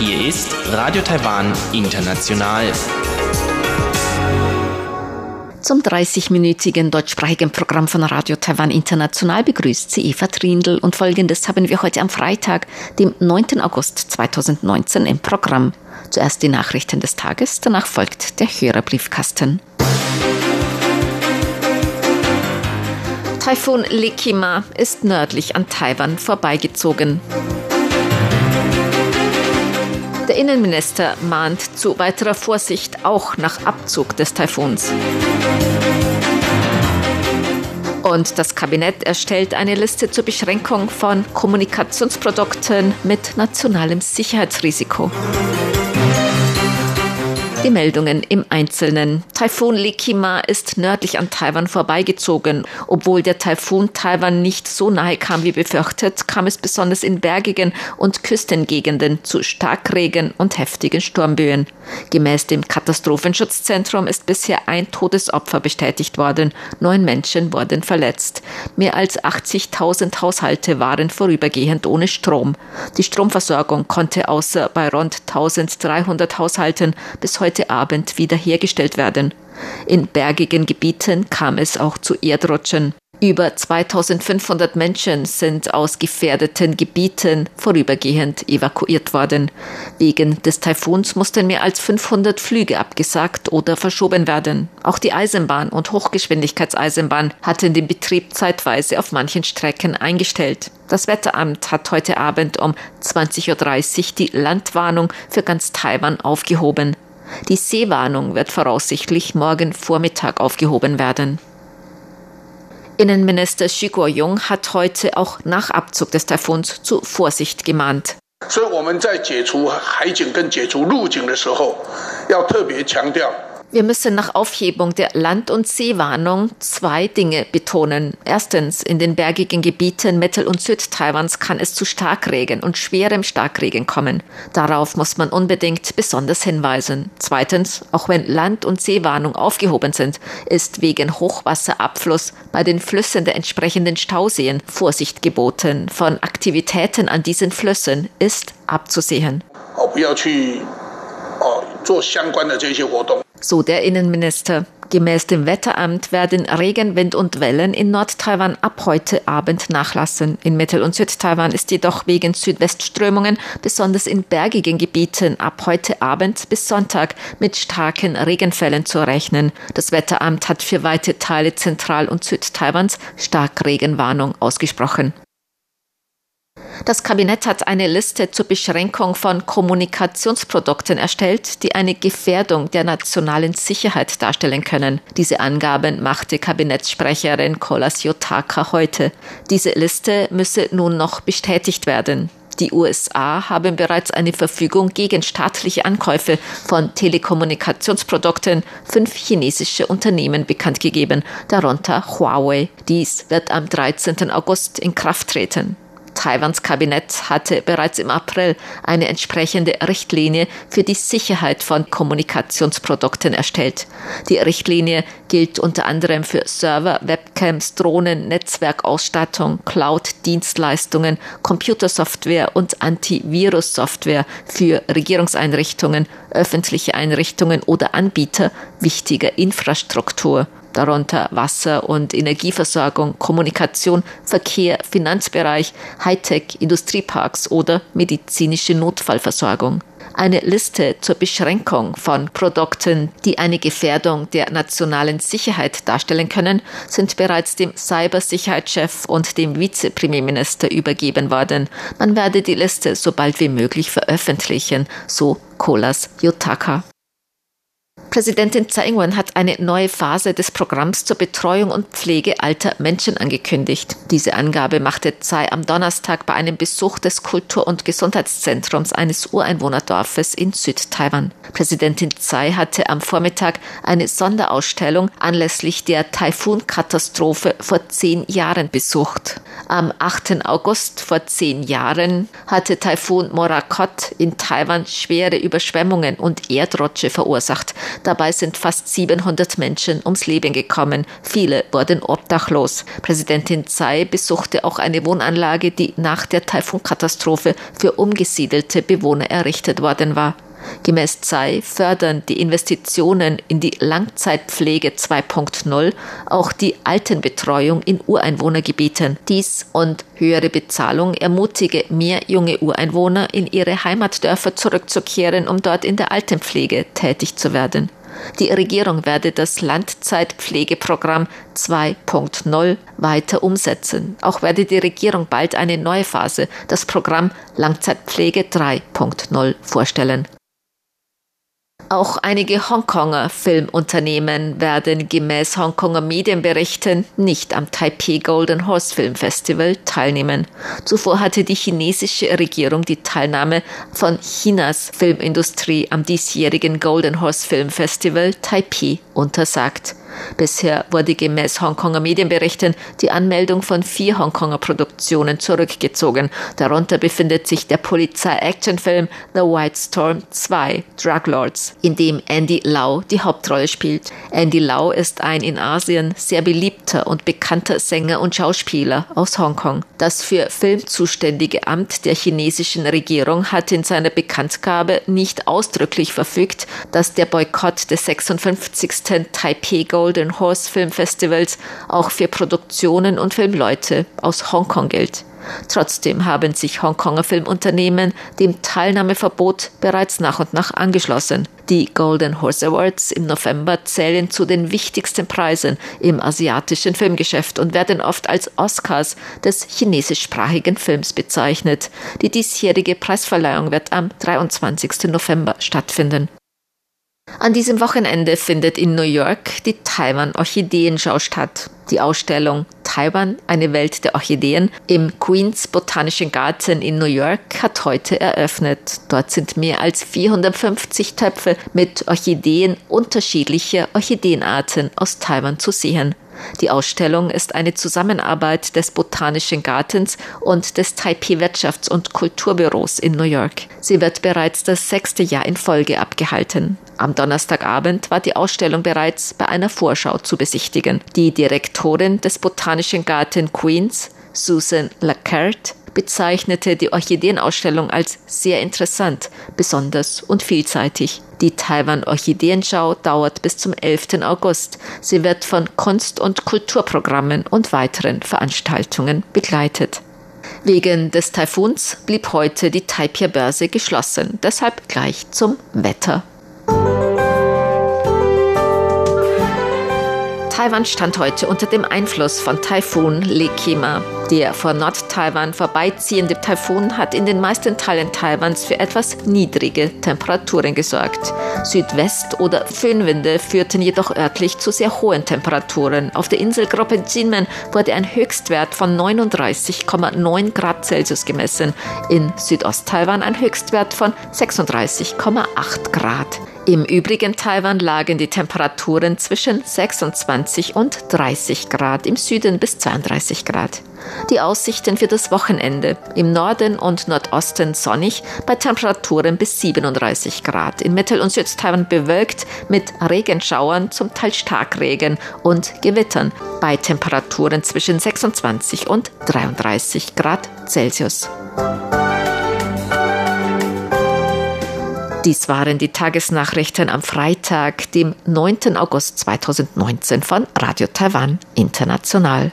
Hier ist Radio Taiwan International. Zum 30-minütigen deutschsprachigen Programm von Radio Taiwan International begrüßt sie Eva Trindl und folgendes haben wir heute am Freitag, dem 9. August 2019 im Programm. Zuerst die Nachrichten des Tages, danach folgt der Hörerbriefkasten. Taifun Lekima ist nördlich an Taiwan vorbeigezogen. Der Innenminister mahnt zu weiterer Vorsicht auch nach Abzug des Taifuns. Und das Kabinett erstellt eine Liste zur Beschränkung von Kommunikationsprodukten mit nationalem Sicherheitsrisiko. Die Meldungen im Einzelnen. Taifun Likima ist nördlich an Taiwan vorbeigezogen. Obwohl der Taifun Taiwan nicht so nahe kam wie befürchtet, kam es besonders in bergigen und Küstengegenden zu Starkregen und heftigen Sturmböen. Gemäß dem Katastrophenschutzzentrum ist bisher ein Todesopfer bestätigt worden. Neun Menschen wurden verletzt. Mehr als 80.000 Haushalte waren vorübergehend ohne Strom. Die Stromversorgung konnte außer bei rund 1300 Haushalten bis heute heute Abend wiederhergestellt werden. In bergigen Gebieten kam es auch zu Erdrutschen. Über 2500 Menschen sind aus gefährdeten Gebieten vorübergehend evakuiert worden. Wegen des Taifuns mussten mehr als 500 Flüge abgesagt oder verschoben werden. Auch die Eisenbahn und Hochgeschwindigkeitseisenbahn hatten den Betrieb zeitweise auf manchen Strecken eingestellt. Das Wetteramt hat heute Abend um 20.30 Uhr die Landwarnung für ganz Taiwan aufgehoben. Die Seewarnung wird voraussichtlich morgen Vormittag aufgehoben werden. Innenminister Xu Guoyong hat heute auch nach Abzug des Taifuns zu Vorsicht gemahnt. 所 以我们在解除海警跟解除陆警的时候，要特别强调 wir müssen nach Aufhebung der Land- und Seewarnung zwei Dinge betonen. Erstens, in den bergigen Gebieten Mittel- und Südtaiwans kann es zu Starkregen und schwerem Starkregen kommen. Darauf muss man unbedingt besonders hinweisen. Zweitens, auch wenn Land- und Seewarnung aufgehoben sind, ist wegen Hochwasserabfluss bei den Flüssen der entsprechenden Stauseen Vorsicht geboten. Von Aktivitäten an diesen Flüssen ist abzusehen. 不要去哦 做相关的这些活动。so der Innenminister. Gemäß dem Wetteramt werden Regen, Wind und Wellen in Nord-Taiwan ab heute Abend nachlassen. In Mittel- und Süd-Taiwan ist jedoch wegen Südwestströmungen, besonders in bergigen Gebieten, ab heute Abend bis Sonntag mit starken Regenfällen zu rechnen. Das Wetteramt hat für weite Teile Zentral- und Süd-Taiwans Starkregenwarnung ausgesprochen. Das Kabinett hat eine Liste zur Beschränkung von Kommunikationsprodukten erstellt, die eine Gefährdung der nationalen Sicherheit darstellen können. Diese Angaben machte Kabinettssprecherin Kolas Yotaka heute. Diese Liste müsse nun noch bestätigt werden. Die USA haben bereits eine Verfügung gegen staatliche Ankäufe von Telekommunikationsprodukten fünf chinesische Unternehmen bekannt gegeben, darunter Huawei. Dies wird am 13. August in Kraft treten. Taiwans Kabinett hatte bereits im April eine entsprechende Richtlinie für die Sicherheit von Kommunikationsprodukten erstellt. Die Richtlinie gilt unter anderem für Server, Webcams, Drohnen, Netzwerkausstattung, Cloud-Dienstleistungen, Computersoftware und Antivirus-Software für Regierungseinrichtungen, öffentliche Einrichtungen oder Anbieter wichtiger Infrastruktur darunter Wasser- und Energieversorgung, Kommunikation, Verkehr, Finanzbereich, Hightech, Industrieparks oder medizinische Notfallversorgung. Eine Liste zur Beschränkung von Produkten, die eine Gefährdung der nationalen Sicherheit darstellen können, sind bereits dem Cybersicherheitschef und dem Vizepremierminister übergeben worden. Man werde die Liste so bald wie möglich veröffentlichen, so Kolas Yotaka. Präsidentin Tsai Ing-wen hat eine neue Phase des Programms zur Betreuung und Pflege alter Menschen angekündigt. Diese Angabe machte Tsai am Donnerstag bei einem Besuch des Kultur- und Gesundheitszentrums eines Ureinwohnerdorfes in Südtaiwan. Präsidentin Tsai hatte am Vormittag eine Sonderausstellung anlässlich der Taifun-Katastrophe vor zehn Jahren besucht. Am 8. August vor zehn Jahren hatte Taifun Morakot in Taiwan schwere Überschwemmungen und Erdrutsche verursacht. Dabei sind fast 700 Menschen ums Leben gekommen. Viele wurden obdachlos. Präsidentin Tsai besuchte auch eine Wohnanlage, die nach der Taifunkatastrophe für umgesiedelte Bewohner errichtet worden war. Gemäß ZEI fördern die Investitionen in die Langzeitpflege 2.0 auch die Altenbetreuung in Ureinwohnergebieten. Dies und höhere Bezahlung ermutige mehr junge Ureinwohner in ihre Heimatdörfer zurückzukehren, um dort in der Altenpflege tätig zu werden. Die Regierung werde das Langzeitpflegeprogramm 2.0 weiter umsetzen. Auch werde die Regierung bald eine neue Phase, das Programm Langzeitpflege 3.0 vorstellen. Auch einige Hongkonger Filmunternehmen werden gemäß Hongkonger Medienberichten nicht am Taipei Golden Horse Film Festival teilnehmen. Zuvor hatte die chinesische Regierung die Teilnahme von Chinas Filmindustrie am diesjährigen Golden Horse Film Festival Taipei untersagt. Bisher wurde gemäß Hongkonger Medienberichten die Anmeldung von vier Hongkonger Produktionen zurückgezogen. Darunter befindet sich der Polizei-Actionfilm The White Storm 2 Drug Lords, in dem Andy Lau die Hauptrolle spielt. Andy Lau ist ein in Asien sehr beliebter und bekannter Sänger und Schauspieler aus Hongkong. Das für Film zuständige Amt der chinesischen Regierung hat in seiner Bekanntgabe nicht ausdrücklich verfügt, dass der Boykott des 56. Taipei Golden Horse Film Festivals auch für Produktionen und Filmleute aus Hongkong gilt. Trotzdem haben sich Hongkonger Filmunternehmen dem Teilnahmeverbot bereits nach und nach angeschlossen. Die Golden Horse Awards im November zählen zu den wichtigsten Preisen im asiatischen Filmgeschäft und werden oft als Oscars des chinesischsprachigen Films bezeichnet. Die diesjährige Preisverleihung wird am 23. November stattfinden. An diesem Wochenende findet in New York die Taiwan Orchideenschau statt. Die Ausstellung Taiwan, eine Welt der Orchideen im Queens Botanischen Garten in New York hat heute eröffnet. Dort sind mehr als 450 Töpfe mit Orchideen unterschiedlicher Orchideenarten aus Taiwan zu sehen. Die Ausstellung ist eine Zusammenarbeit des Botanischen Gartens und des Taipei Wirtschafts- und Kulturbüros in New York. Sie wird bereits das sechste Jahr in Folge abgehalten. Am Donnerstagabend war die Ausstellung bereits bei einer Vorschau zu besichtigen. Die Direktorin des Botanischen Garten Queens, Susan Lacarte, bezeichnete die Orchideenausstellung als sehr interessant, besonders und vielseitig. Die Taiwan Orchideenschau dauert bis zum 11. August. Sie wird von Kunst- und Kulturprogrammen und weiteren Veranstaltungen begleitet. Wegen des Taifuns blieb heute die Taipei-Börse geschlossen. Deshalb gleich zum Wetter. Taiwan stand heute unter dem Einfluss von Taifun Lekima. Der vor Nord-Taiwan vorbeiziehende Taifun hat in den meisten Teilen Taiwans für etwas niedrige Temperaturen gesorgt. Südwest- oder Föhnwinde führten jedoch örtlich zu sehr hohen Temperaturen. Auf der Inselgruppe Jinmen wurde ein Höchstwert von 39,9 Grad Celsius gemessen, in Südost-Taiwan ein Höchstwert von 36,8 Grad. Im übrigen Taiwan lagen die Temperaturen zwischen 26 und 30 Grad, im Süden bis 32 Grad. Die Aussichten für das Wochenende. Im Norden und Nordosten sonnig, bei Temperaturen bis 37 Grad. In Mittel- und Südtaiwan bewölkt mit Regenschauern, zum Teil Starkregen und Gewittern, bei Temperaturen zwischen 26 und 33 Grad Celsius. Dies waren die Tagesnachrichten am Freitag, dem 9. August 2019 von Radio Taiwan International.